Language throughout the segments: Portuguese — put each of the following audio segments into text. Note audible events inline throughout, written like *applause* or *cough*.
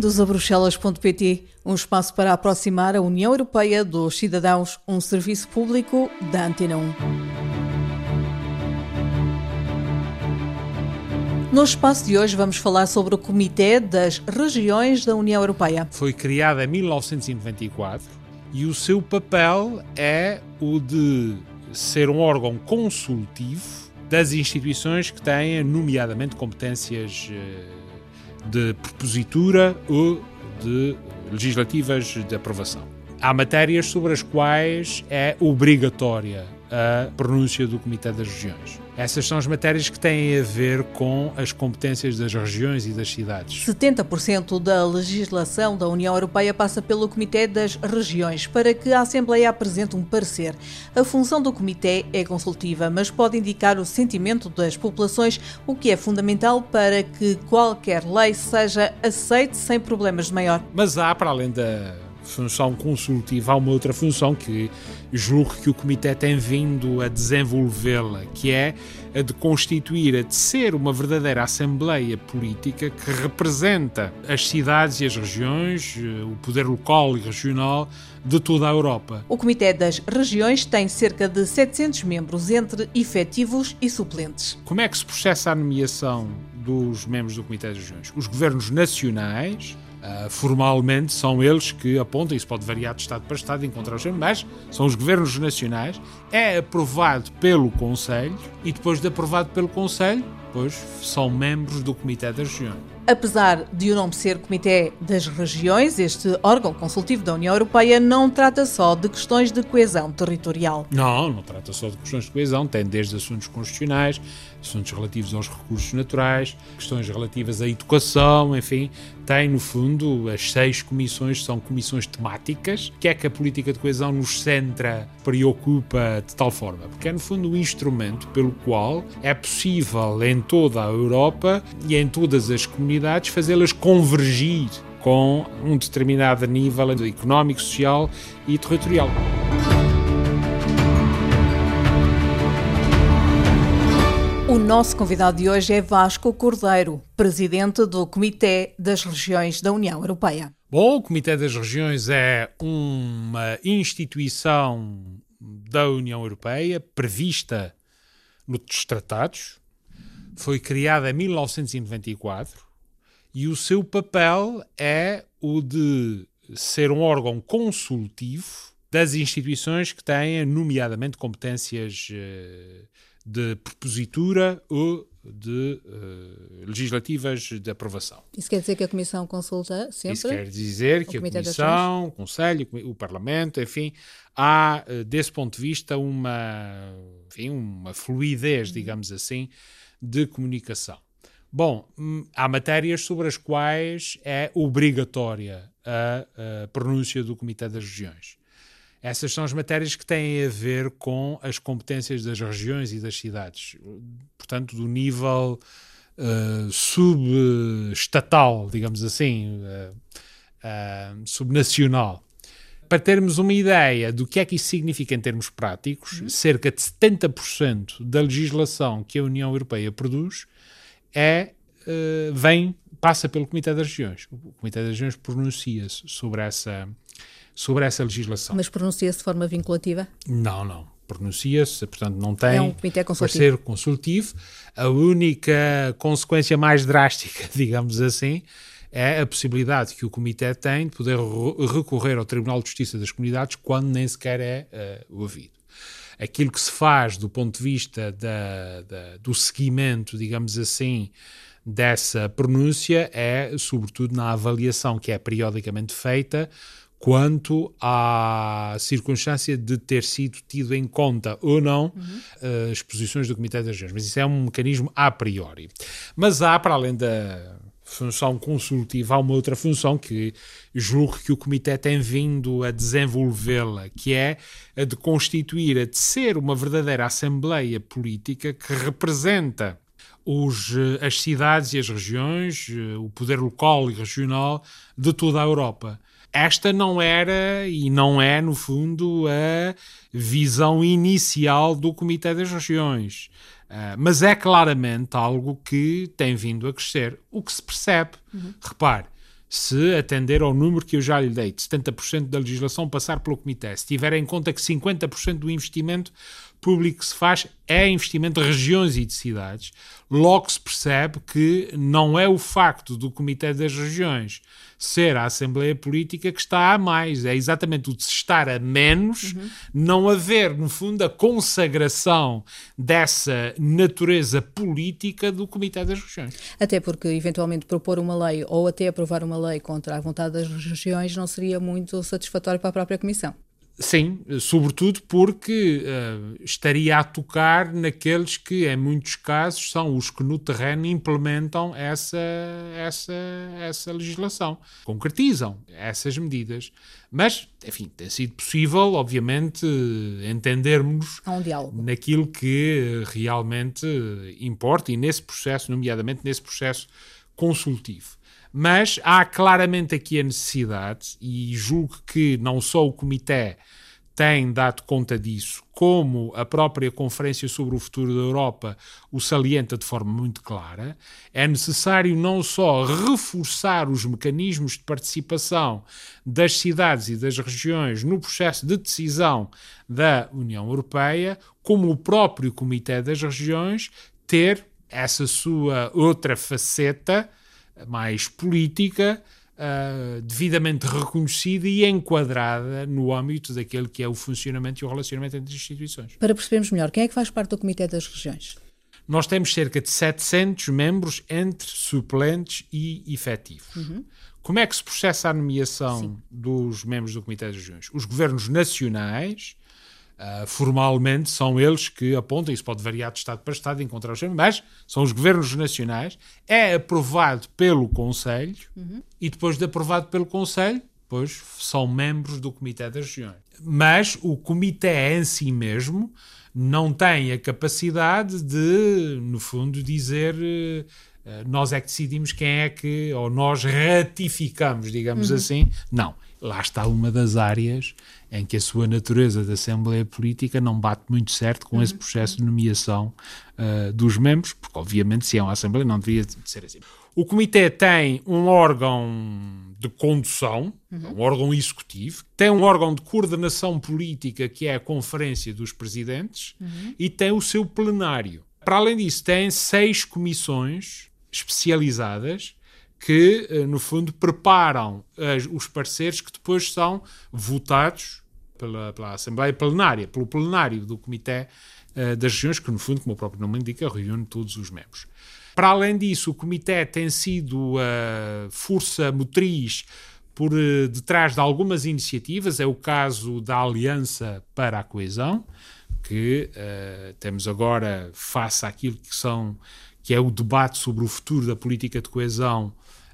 Bem-vindos a Bruxelas.pt, um espaço para aproximar a União Europeia dos cidadãos, um serviço público da Antena 1. No espaço de hoje vamos falar sobre o Comitê das Regiões da União Europeia. Foi criado em 1994 e o seu papel é o de ser um órgão consultivo das instituições que têm, nomeadamente, competências eh, de propositura ou de legislativas de aprovação. Há matérias sobre as quais é obrigatória a pronúncia do Comitê das Regiões. Essas são as matérias que têm a ver com as competências das regiões e das cidades. 70% da legislação da União Europeia passa pelo Comitê das Regiões para que a Assembleia apresente um parecer. A função do Comitê é consultiva, mas pode indicar o sentimento das populações, o que é fundamental para que qualquer lei seja aceite sem problemas de maior. Mas há, para além da função consultiva, há uma outra função que julgo que o Comitê tem vindo a desenvolvê-la, que é a de constituir, a de ser uma verdadeira Assembleia Política que representa as cidades e as regiões, eh, o poder local e regional de toda a Europa. O Comitê das Regiões tem cerca de 700 membros, entre efetivos e suplentes. Como é que se processa a nomeação dos membros do Comitê das Regiões? Os governos nacionais Uh, formalmente são eles que apontam, isso pode variar de Estado para Estado, encontrar os mas são os governos nacionais, é aprovado pelo Conselho e depois de aprovado pelo Conselho, pois são membros do Comitê das Regiões. Apesar de o nome ser Comitê das Regiões, este órgão consultivo da União Europeia não trata só de questões de coesão territorial. Não, não trata só de questões de coesão, tem desde assuntos constitucionais, assuntos relativos aos recursos naturais, questões relativas à educação, enfim, tem no fundo as seis comissões, são comissões temáticas, que é que a política de coesão nos centra, preocupa de tal forma, porque é no fundo o um instrumento pelo qual é possível em toda a Europa e em todas as comunidades fazê-las convergir com um determinado nível económico, social e territorial. Nosso convidado de hoje é Vasco Cordeiro, presidente do Comitê das Regiões da União Europeia. Bom, o Comitê das Regiões é uma instituição da União Europeia prevista nos tratados, foi criada em 1994 e o seu papel é o de ser um órgão consultivo das instituições que têm, nomeadamente, competências uh, de propositura ou de uh, legislativas de aprovação. Isso quer dizer que a Comissão consulta sempre? Isso quer dizer que a Comissão, o Conselho, o Parlamento, enfim, há, uh, desse ponto de vista, uma, enfim, uma fluidez, uhum. digamos assim, de comunicação. Bom, hum, há matérias sobre as quais é obrigatória a, a pronúncia do Comitê das Regiões. Essas são as matérias que têm a ver com as competências das regiões e das cidades, portanto, do nível uh, subestatal, digamos assim, uh, uh, subnacional. Para termos uma ideia do que é que isso significa em termos práticos, uhum. cerca de 70% da legislação que a União Europeia produz é, vem, passa pelo Comitê das Regiões. O Comitê das Regiões pronuncia-se sobre essa sobre essa legislação. Mas pronuncia-se de forma vinculativa? Não, não. Pronuncia-se, portanto, não tem é um comitê consultivo. ser consultivo. A única consequência mais drástica, *laughs* digamos assim, é a possibilidade que o Comitê tem de poder recorrer ao Tribunal de Justiça das Comunidades quando nem sequer é uh, ouvido. Aquilo que se faz do ponto de vista da, da, do seguimento, digamos assim, dessa pronúncia é, sobretudo, na avaliação que é periodicamente feita quanto à circunstância de ter sido tido em conta ou não uhum. as posições do Comitê das Regiões. Mas isso é um mecanismo a priori. Mas há, para além da função consultiva, há uma outra função que julgo que o Comitê tem vindo a desenvolvê-la, que é a de constituir, a de ser uma verdadeira Assembleia Política que representa os, as cidades e as regiões, o poder local e regional de toda a Europa esta não era e não é, no fundo, a visão inicial do Comitê das Regiões. Uh, mas é claramente algo que tem vindo a crescer. O que se percebe, uhum. repare, se atender ao número que eu já lhe dei, de 70% da legislação passar pelo Comitê, se tiver em conta que 50% do investimento público que se faz é investimento de regiões e de cidades, logo se percebe que não é o facto do Comitê das Regiões ser a Assembleia Política que está a mais, é exatamente o de se estar a menos, uhum. não haver, no fundo, a consagração dessa natureza política do Comitê das Regiões. Até porque, eventualmente, propor uma lei ou até aprovar uma lei contra a vontade das regiões não seria muito satisfatório para a própria Comissão. Sim, sobretudo porque uh, estaria a tocar naqueles que, em muitos casos, são os que no terreno implementam essa, essa, essa legislação, concretizam essas medidas. Mas, enfim, tem sido possível, obviamente, entendermos um naquilo que realmente importa e nesse processo, nomeadamente nesse processo consultivo. Mas há claramente aqui a necessidade, e julgo que não só o Comitê tem dado conta disso, como a própria Conferência sobre o Futuro da Europa o salienta de forma muito clara, é necessário não só reforçar os mecanismos de participação das cidades e das regiões no processo de decisão da União Europeia, como o próprio Comitê das Regiões ter essa sua outra faceta mais política, uh, devidamente reconhecida e enquadrada no âmbito daquele que é o funcionamento e o relacionamento entre as instituições. Para percebermos melhor, quem é que faz parte do Comitê das Regiões? Nós temos cerca de 700 membros entre suplentes e efetivos. Uhum. Como é que se processa a nomeação Sim. dos membros do Comitê das Regiões? Os governos nacionais Uh, formalmente são eles que apontam, isso pode variar de Estado para Estado, encontrar os mas são os governos nacionais, é aprovado pelo Conselho uhum. e depois de aprovado pelo Conselho, depois são membros do Comitê das Regiões. Mas o Comitê em si mesmo não tem a capacidade de, no fundo, dizer uh, nós é que decidimos quem é que, ou nós ratificamos, digamos uhum. assim. Não lá está uma das áreas em que a sua natureza de Assembleia Política não bate muito certo com esse uhum. processo de nomeação uh, dos membros, porque obviamente se é uma Assembleia não deveria ser assim. O Comitê tem um órgão de condução, uhum. um órgão executivo, tem um órgão de coordenação política que é a Conferência dos Presidentes uhum. e tem o seu plenário. Para além disso, tem seis comissões especializadas que, eh, no fundo, preparam os pareceres que depois são votados pela, pela Assembleia Plenária, pelo plenário do Comitê uh, das Regiões, que, no fundo, como o próprio nome indica, reúne todos os membros. Para além disso, o Comitê tem sido a força motriz por uh, detrás de algumas iniciativas, é o caso da Aliança para a Coesão, que uh, temos agora face àquilo que são que é o debate sobre o futuro da política de coesão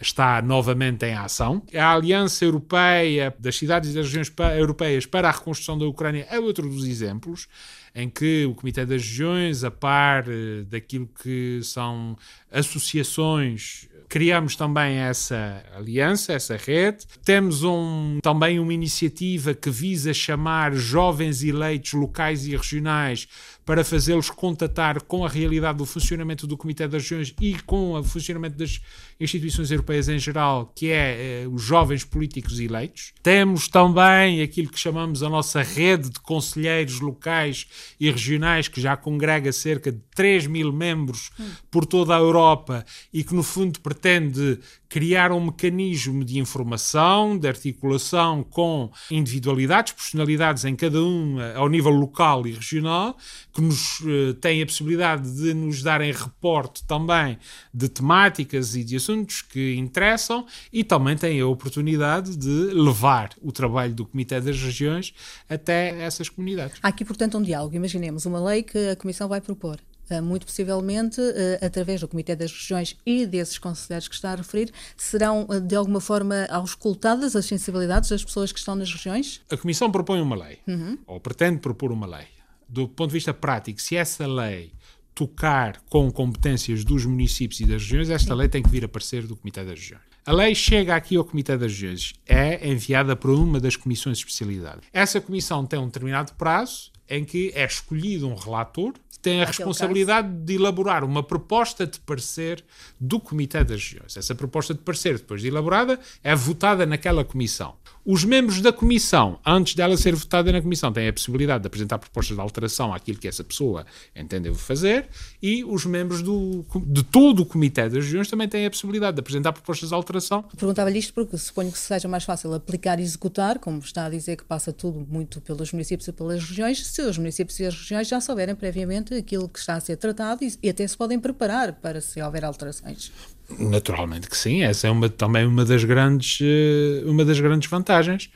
está novamente em ação. A Aliança Europeia das Cidades e das Regiões Europeias para a Reconstrução da Ucrânia é outro dos exemplos em que o Comitê das Regiões, a par eh, daquilo que são associações criamos também essa aliança, essa rede. Temos um, também uma iniciativa que visa chamar jovens eleitos locais e regionais para fazê-los contatar com a realidade do funcionamento do Comitê das Regiões e com o funcionamento das instituições europeias em geral, que é eh, os jovens políticos eleitos. Temos também aquilo que chamamos a nossa rede de conselheiros locais e regionais, que já congrega cerca de 3 mil membros hum. por toda a Europa e que, no fundo, pretende criar um mecanismo de informação, de articulação com individualidades, personalidades em cada um eh, ao nível local e regional, que nos uh, têm a possibilidade de nos darem reporte também de temáticas e de assuntos que interessam e também têm a oportunidade de levar o trabalho do Comitê das Regiões até essas comunidades. Há aqui, portanto, um diálogo. Imaginemos uma lei que a Comissão vai propor. Eh, muito possivelmente, eh, através do Comitê das Regiões e desses conselheiros que está a referir, serão eh, de alguma forma auscultadas as sensibilidades das pessoas que estão nas regiões? A Comissão propõe uma lei, uhum. ou pretende propor uma lei. Do ponto de vista prático, se essa lei tocar com competências dos municípios e das regiões, esta lei tem que vir a parecer do Comitê das Regiões. A lei chega aqui ao Comitê das Regiões, é enviada por uma das comissões de especialidade. Essa comissão tem um determinado prazo em que é escolhido um relator que tem a Aquele responsabilidade caso. de elaborar uma proposta de parecer do Comitê das Regiões. Essa proposta de parecer, depois de elaborada, é votada naquela comissão. Os membros da comissão, antes dela ser votada na comissão, têm a possibilidade de apresentar propostas de alteração àquilo que essa pessoa entendeu fazer e os membros do, de todo o Comitê das Regiões também têm a possibilidade de apresentar propostas de alteração. Perguntava-lhe isto porque suponho que seja mais fácil aplicar e executar, como está a dizer que passa tudo muito pelos municípios e pelas regiões, se os municípios e as regiões já souberem previamente aquilo que está a ser tratado e, e até se podem preparar para se houver alterações. Naturalmente que sim, essa é uma, também uma das, grandes, eh, uma das grandes vantagens.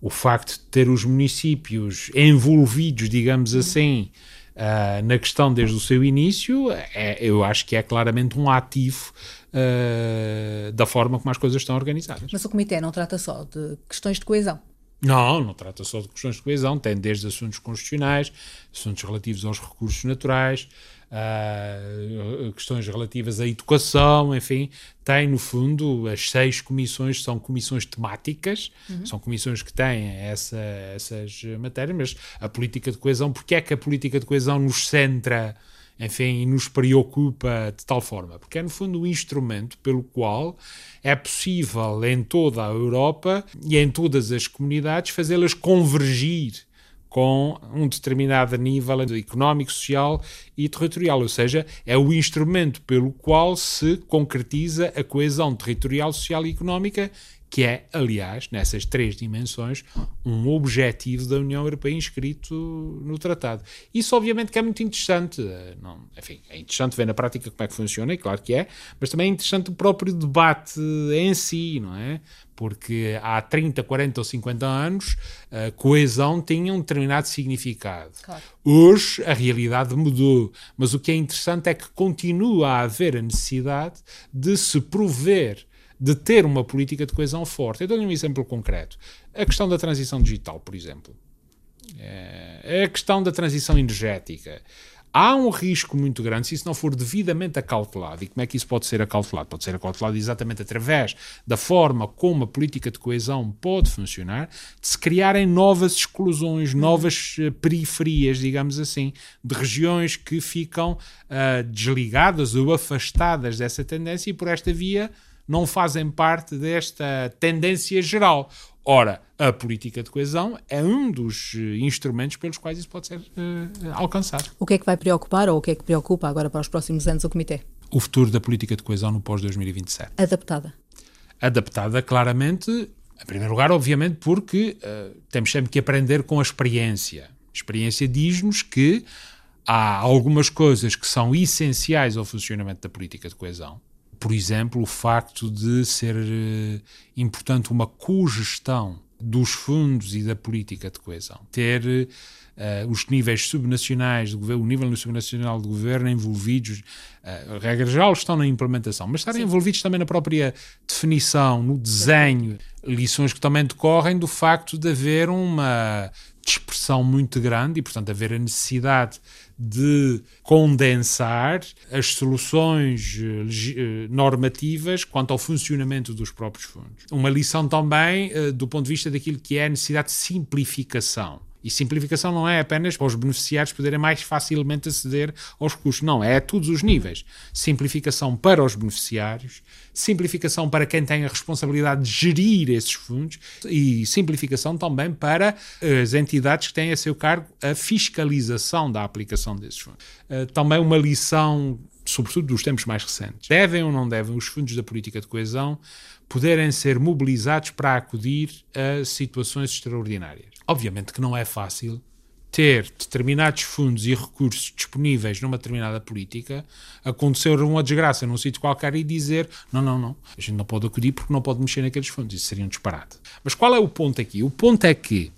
O facto de ter os municípios envolvidos, digamos uhum. assim, uh, na questão desde o seu início, é, eu acho que é claramente um ativo uh, da forma como as coisas estão organizadas. Mas o Comitê não trata só de questões de coesão. Não, não trata só de questões de coesão, tem desde assuntos constitucionais, assuntos relativos aos recursos naturais, uh, questões relativas à educação, enfim, tem no fundo as seis comissões são comissões temáticas, uhum. são comissões que têm essa, essas matérias, mas a política de coesão, porque é que a política de coesão nos centra enfim, e nos preocupa de tal forma? Porque é, no fundo, um instrumento pelo qual é possível em toda a Europa e em todas as comunidades fazê-las convergir com um determinado nível económico, social e territorial, ou seja, é o instrumento pelo qual se concretiza a coesão territorial, social e económica que é, aliás, nessas três dimensões, um objetivo da União Europeia inscrito no tratado. Isso, obviamente, que é muito interessante. Eh, não, enfim, é interessante ver na prática como é que funciona, e claro que é, mas também é interessante o próprio debate em si, não é? Porque há 30, 40 ou 50 anos, a coesão tinha um determinado significado. Claro. Hoje, a realidade mudou, mas o que é interessante é que continua a haver a necessidade de se prover de ter uma política de coesão forte. Eu dou-lhe um exemplo concreto. A questão da transição digital, por exemplo. É a questão da transição energética. Há um risco muito grande se isso não for devidamente acautelado. E como é que isso pode ser acautelado? Pode ser acautelado exatamente através da forma como a política de coesão pode funcionar, de se criarem novas exclusões, novas uh, periferias, digamos assim, de regiões que ficam uh, desligadas ou afastadas dessa tendência e por esta via não fazem parte desta tendência geral. Ora, a política de coesão é um dos eh, instrumentos pelos quais isso pode ser uh, alcançado. O que é que vai preocupar ou o que é que preocupa agora para os próximos anos o Comitê? O futuro da política de coesão no pós-2027. Adaptada? Adaptada, claramente, em primeiro lugar, obviamente, porque uh, temos sempre que aprender com a experiência. A experiência diz-nos que há algumas coisas que são essenciais ao funcionamento da política de coesão por exemplo, o facto de ser uh, importante uma cogestão dos fundos e da política de coesão. Ter uh, os níveis subnacionais do governo, o nível subnacional do governo envolvidos, uh, regra geral, estão na implementação, mas estarem Sim. envolvidos também na própria definição, no desenho, lições que também decorrem do facto de haver uma dispersão muito grande e, portanto, haver a necessidade de condensar as soluções eh, eh, normativas quanto ao funcionamento dos próprios fundos. Uma lição também eh, do ponto de vista daquilo que é a necessidade de simplificação. E simplificação não é apenas para os beneficiários poderem mais facilmente aceder aos recursos, não, é a todos os níveis. Simplificação para os beneficiários, simplificação para quem tem a responsabilidade de gerir esses fundos e simplificação também para as entidades que têm a seu cargo a fiscalização da aplicação desses fundos. Eh, também uma lição sobretudo dos tempos mais recentes. Devem ou não devem os fundos da política de coesão poderem ser mobilizados para acudir a situações extraordinárias? Obviamente que não é fácil ter determinados fundos e recursos disponíveis numa determinada política, acontecer uma desgraça num sítio qualquer e dizer não, não, não, a gente não pode acudir porque não pode mexer naqueles fundos, isso seria um disparate. Mas qual é o ponto aqui? O ponto é que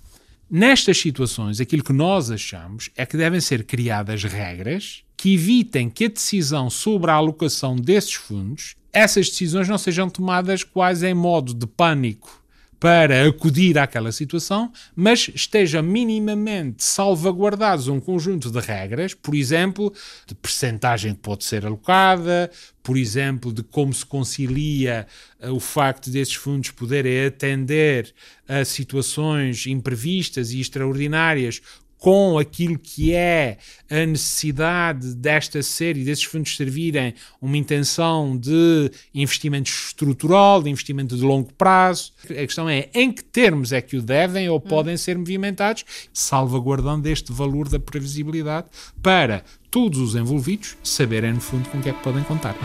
nestas situações aquilo que nós achamos é que devem ser criadas regras que evitem que a decisão sobre a alocação desses fundos, essas decisões não sejam tomadas quase em modo de pânico para acudir àquela situação, mas esteja minimamente salvaguardados um conjunto de regras, por exemplo, de percentagem que pode ser alocada, por exemplo, de como se concilia uh, o facto desses fundos poderem atender a situações imprevistas e extraordinárias com aquilo que é a necessidade desta série, desses fundos servirem uma intenção de investimento estrutural, de investimento de longo prazo. A questão é em que termos é que o devem ou podem ser movimentados, salvaguardando este valor da previsibilidade para todos os envolvidos saberem, no fundo, com o que é que podem contar.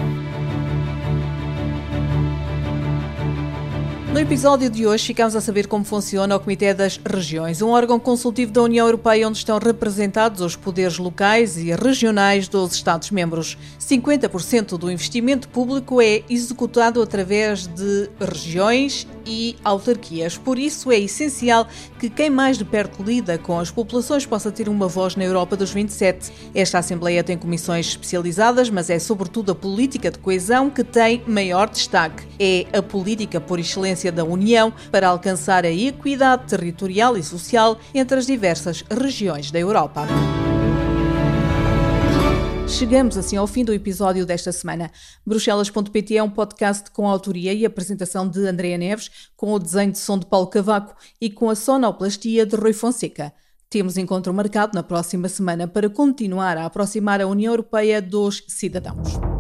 No episódio de hoje ficamos a saber como funciona o Comitê das Regiões, um órgão consultivo da União Europeia onde estão representados os poderes locais e regionais dos Estados-membros. 50% do investimento público é executado através de regiões e autarquias. Por isso é essencial que quem mais de perto lida com as populações possa ter uma voz na Europa dos 27. Esta Assembleia tem comissões especializadas, mas é sobretudo a política de coesão que tem maior destaque. É a política por excelência da União para alcançar a equidade territorial e social entre as diversas regiões da Europa. Chegamos assim ao fim do episódio desta semana. Bruxelas.pt é um podcast com a autoria e apresentação de Andréa Neves, com o desenho de som de Paulo Cavaco e com a sonoplastia de Rui Fonseca. Temos encontro marcado na próxima semana para continuar a aproximar a União Europeia dos cidadãos.